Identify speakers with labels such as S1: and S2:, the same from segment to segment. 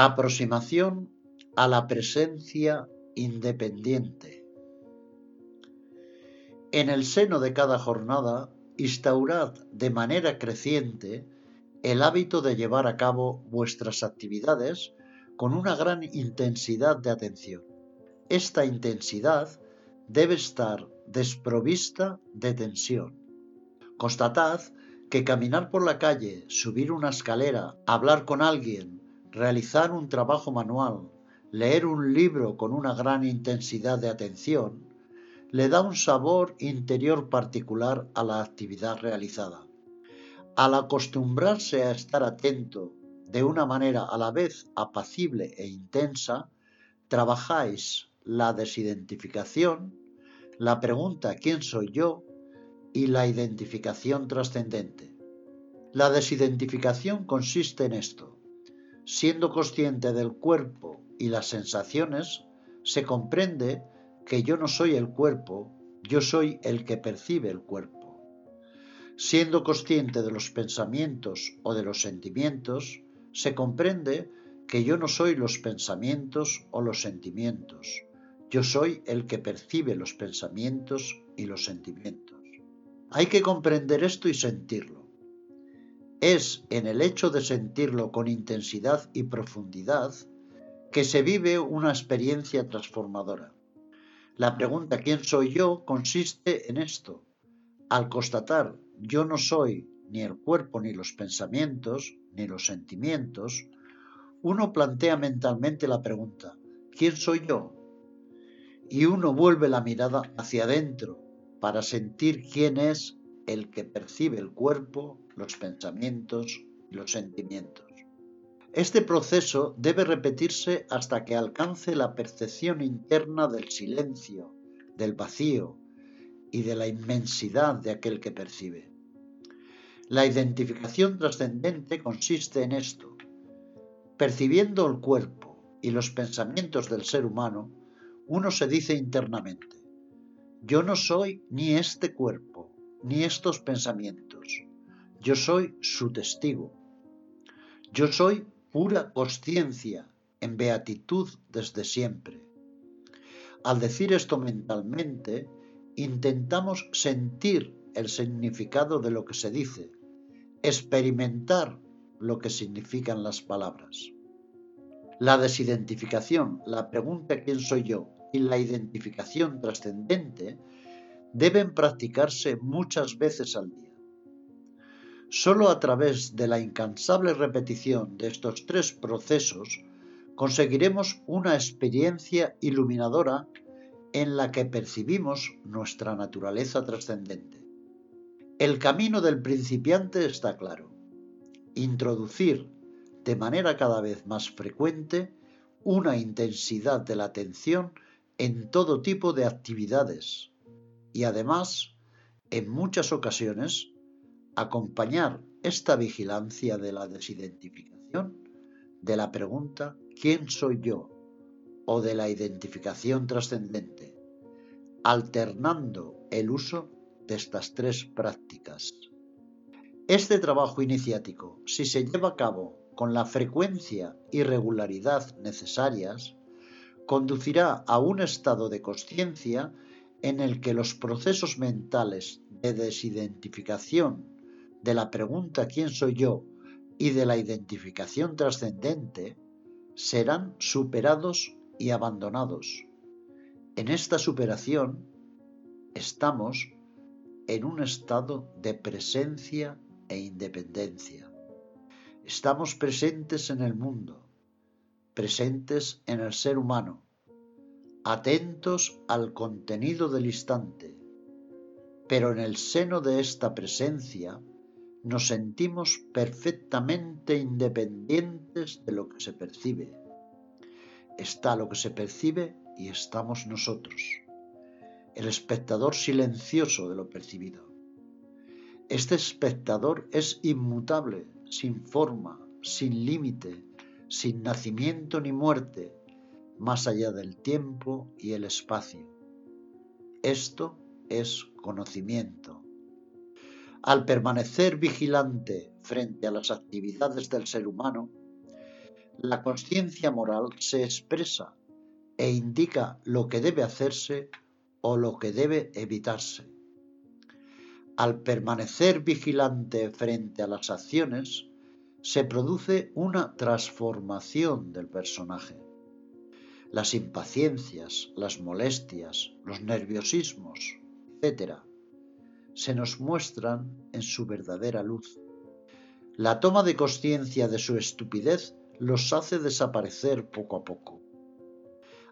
S1: Aproximación a la presencia independiente. En el seno de cada jornada, instaurad de manera creciente el hábito de llevar a cabo vuestras actividades con una gran intensidad de atención. Esta intensidad debe estar desprovista de tensión. Constatad que caminar por la calle, subir una escalera, hablar con alguien, realizar un trabajo manual, leer un libro con una gran intensidad de atención, le da un sabor interior particular a la actividad realizada. Al acostumbrarse a estar atento de una manera a la vez apacible e intensa, trabajáis la desidentificación, la pregunta ¿quién soy yo? y la identificación trascendente. La desidentificación consiste en esto. Siendo consciente del cuerpo y las sensaciones, se comprende que yo no soy el cuerpo, yo soy el que percibe el cuerpo. Siendo consciente de los pensamientos o de los sentimientos, se comprende que yo no soy los pensamientos o los sentimientos, yo soy el que percibe los pensamientos y los sentimientos. Hay que comprender esto y sentirlo. Es en el hecho de sentirlo con intensidad y profundidad que se vive una experiencia transformadora. La pregunta ¿quién soy yo? consiste en esto. Al constatar yo no soy ni el cuerpo, ni los pensamientos, ni los sentimientos, uno plantea mentalmente la pregunta ¿quién soy yo? Y uno vuelve la mirada hacia adentro para sentir quién es el que percibe el cuerpo, los pensamientos y los sentimientos. Este proceso debe repetirse hasta que alcance la percepción interna del silencio, del vacío y de la inmensidad de aquel que percibe. La identificación trascendente consiste en esto. Percibiendo el cuerpo y los pensamientos del ser humano, uno se dice internamente, yo no soy ni este cuerpo, ni estos pensamientos, yo soy su testigo. Yo soy pura conciencia en beatitud desde siempre. Al decir esto mentalmente, intentamos sentir el significado de lo que se dice, experimentar lo que significan las palabras. La desidentificación, la pregunta ¿quién soy yo? y la identificación trascendente deben practicarse muchas veces al día. Solo a través de la incansable repetición de estos tres procesos conseguiremos una experiencia iluminadora en la que percibimos nuestra naturaleza trascendente. El camino del principiante está claro. Introducir de manera cada vez más frecuente una intensidad de la atención en todo tipo de actividades y además, en muchas ocasiones, acompañar esta vigilancia de la desidentificación de la pregunta ¿quién soy yo? o de la identificación trascendente, alternando el uso de estas tres prácticas. Este trabajo iniciático, si se lleva a cabo con la frecuencia y regularidad necesarias, conducirá a un estado de conciencia en el que los procesos mentales de desidentificación de la pregunta ¿quién soy yo? y de la identificación trascendente serán superados y abandonados. En esta superación estamos en un estado de presencia e independencia. Estamos presentes en el mundo, presentes en el ser humano, atentos al contenido del instante, pero en el seno de esta presencia nos sentimos perfectamente independientes de lo que se percibe. Está lo que se percibe y estamos nosotros, el espectador silencioso de lo percibido. Este espectador es inmutable, sin forma, sin límite, sin nacimiento ni muerte, más allá del tiempo y el espacio. Esto es conocimiento. Al permanecer vigilante frente a las actividades del ser humano, La conciencia moral se expresa e indica lo que debe hacerse o lo que debe evitarse. Al permanecer vigilante frente a las acciones, se produce una transformación del personaje. Las impaciencias, las molestias, los nerviosismos, etc., se nos muestran en su verdadera luz. La toma de conciencia de su estupidez los hace desaparecer poco a poco.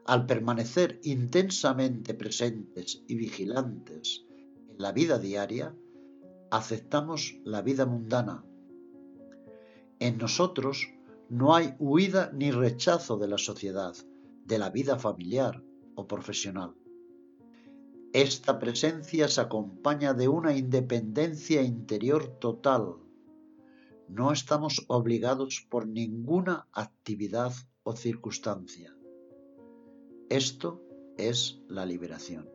S1: Al permanecer intensamente presentes y vigilantes en la vida diaria, aceptamos la vida mundana. En nosotros no hay huida ni rechazo de la sociedad, de la vida familiar o profesional. Esta presencia se acompaña de una independencia interior total. No estamos obligados por ninguna actividad o circunstancia. Esto es la liberación.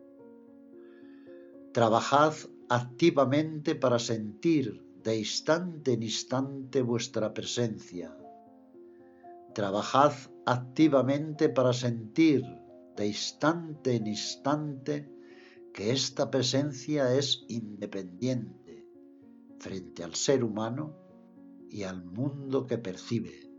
S1: Trabajad activamente para sentir de instante en instante vuestra presencia. Trabajad activamente para sentir de instante en instante que esta presencia es independiente frente al ser humano y al mundo que percibe.